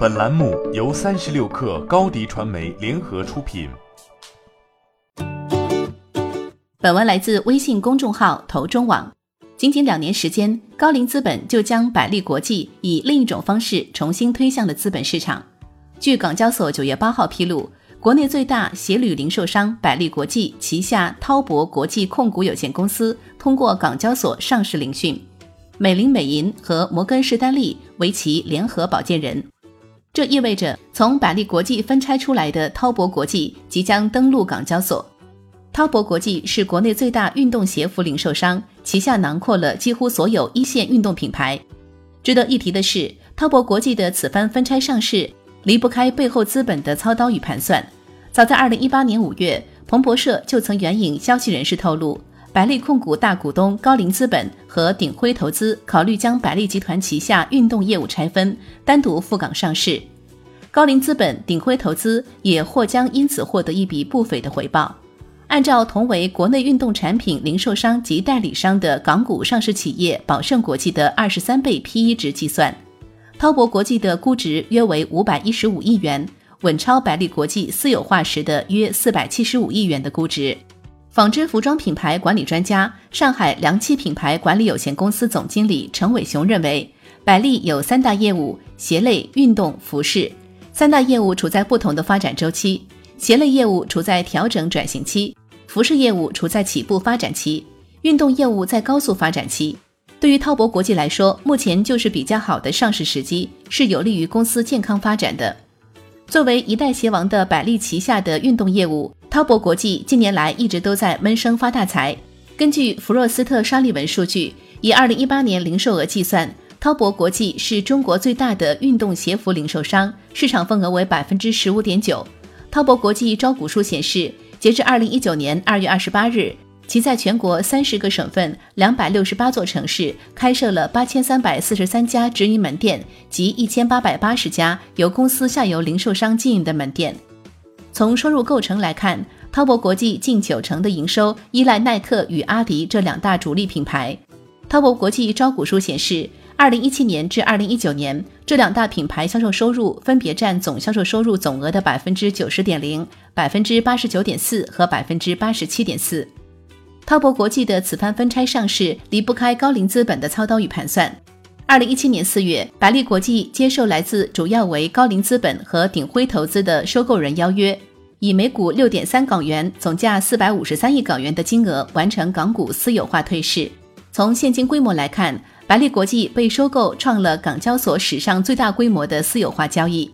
本栏目由三十六氪高低传媒联合出品。本文来自微信公众号投中网。仅仅两年时间，高瓴资本就将百利国际以另一种方式重新推向了资本市场。据港交所九月八号披露，国内最大鞋履零售商百利国际旗下滔博国际控股有限公司通过港交所上市聆讯，美林美银和摩根士丹利为其联合保荐人。这意味着，从百利国际分拆出来的滔博国际即将登陆港交所。滔博国际是国内最大运动鞋服零售商，旗下囊括了几乎所有一线运动品牌。值得一提的是，滔博国际的此番分拆上市离不开背后资本的操刀与盘算。早在二零一八年五月，彭博社就曾援引消息人士透露，百利控股大股东高瓴资本和鼎晖投资考虑将百利集团旗下运动业务拆分，单独赴港上市。高瓴资本、鼎晖投资也或将因此获得一笔不菲的回报。按照同为国内运动产品零售商及代理商的港股上市企业宝盛国际的二十三倍 P/E 值计算，滔博国际的估值约为五百一十五亿元，稳超百利国际私有化时的约四百七十五亿元的估值。纺织服装品牌管理专家、上海良器品牌管理有限公司总经理陈伟雄认为，百利有三大业务：鞋类、运动、服饰，三大业务处在不同的发展周期，鞋类业务处在调整转型期。服饰业务处在起步发展期，运动业务在高速发展期。对于滔博国际来说，目前就是比较好的上市时机，是有利于公司健康发展的。作为一代鞋王的百利旗下的运动业务，滔博国际近年来一直都在闷声发大财。根据弗若斯特沙利文数据，以二零一八年零售额计算，滔博国际是中国最大的运动鞋服零售商，市场份额为百分之十五点九。滔博国际招股书显示。截至二零一九年二月二十八日，其在全国三十个省份、两百六十八座城市开设了八千三百四十三家直营门店及一千八百八十家由公司下游零售商经营的门店。从收入构成来看，滔博国际近九成的营收依赖耐克与阿迪这两大主力品牌。滔博国际招股书显示。二零一七年至二零一九年，这两大品牌销售收入分别占总销售收入总额的百分之九十点零、百分之八十九点四和百分之八十七点四。滔博国际的此番分拆上市离不开高瓴资本的操刀与盘算。二零一七年四月，百利国际接受来自主要为高瓴资本和鼎晖投资的收购人邀约，以每股六点三港元、总价四百五十三亿港元的金额完成港股私有化退市。从现金规模来看，百利国际被收购，创了港交所史上最大规模的私有化交易。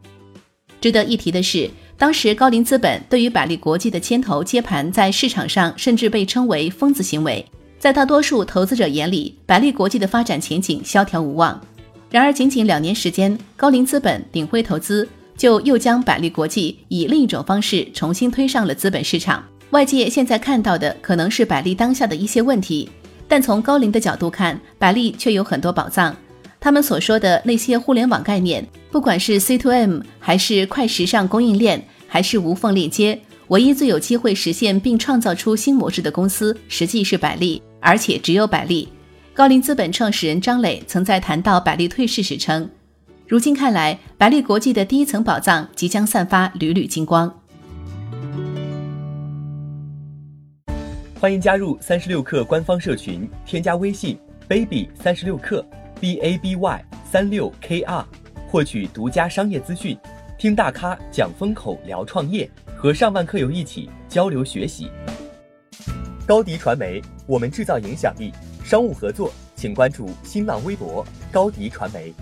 值得一提的是，当时高瓴资本对于百利国际的牵头接盘，在市场上甚至被称为“疯子行为”。在大多数投资者眼里，百利国际的发展前景萧条无望。然而，仅仅两年时间，高瓴资本、鼎晖投资就又将百利国际以另一种方式重新推上了资本市场。外界现在看到的可能是百利当下的一些问题。但从高瓴的角度看，百利却有很多宝藏。他们所说的那些互联网概念，不管是 C to M，还是快时尚供应链，还是无缝链接，唯一最有机会实现并创造出新模式的公司，实际是百利，而且只有百利。高瓴资本创始人张磊曾在谈到百利退市时称：“如今看来，百利国际的第一层宝藏即将散发缕缕金光。”欢迎加入三十六氪官方社群，添加微信 baby 三十六氪 b a b y 三六 k r，获取独家商业资讯，听大咖讲风口，聊创业，和上万客友一起交流学习。高迪传媒，我们制造影响力。商务合作，请关注新浪微博高迪传媒。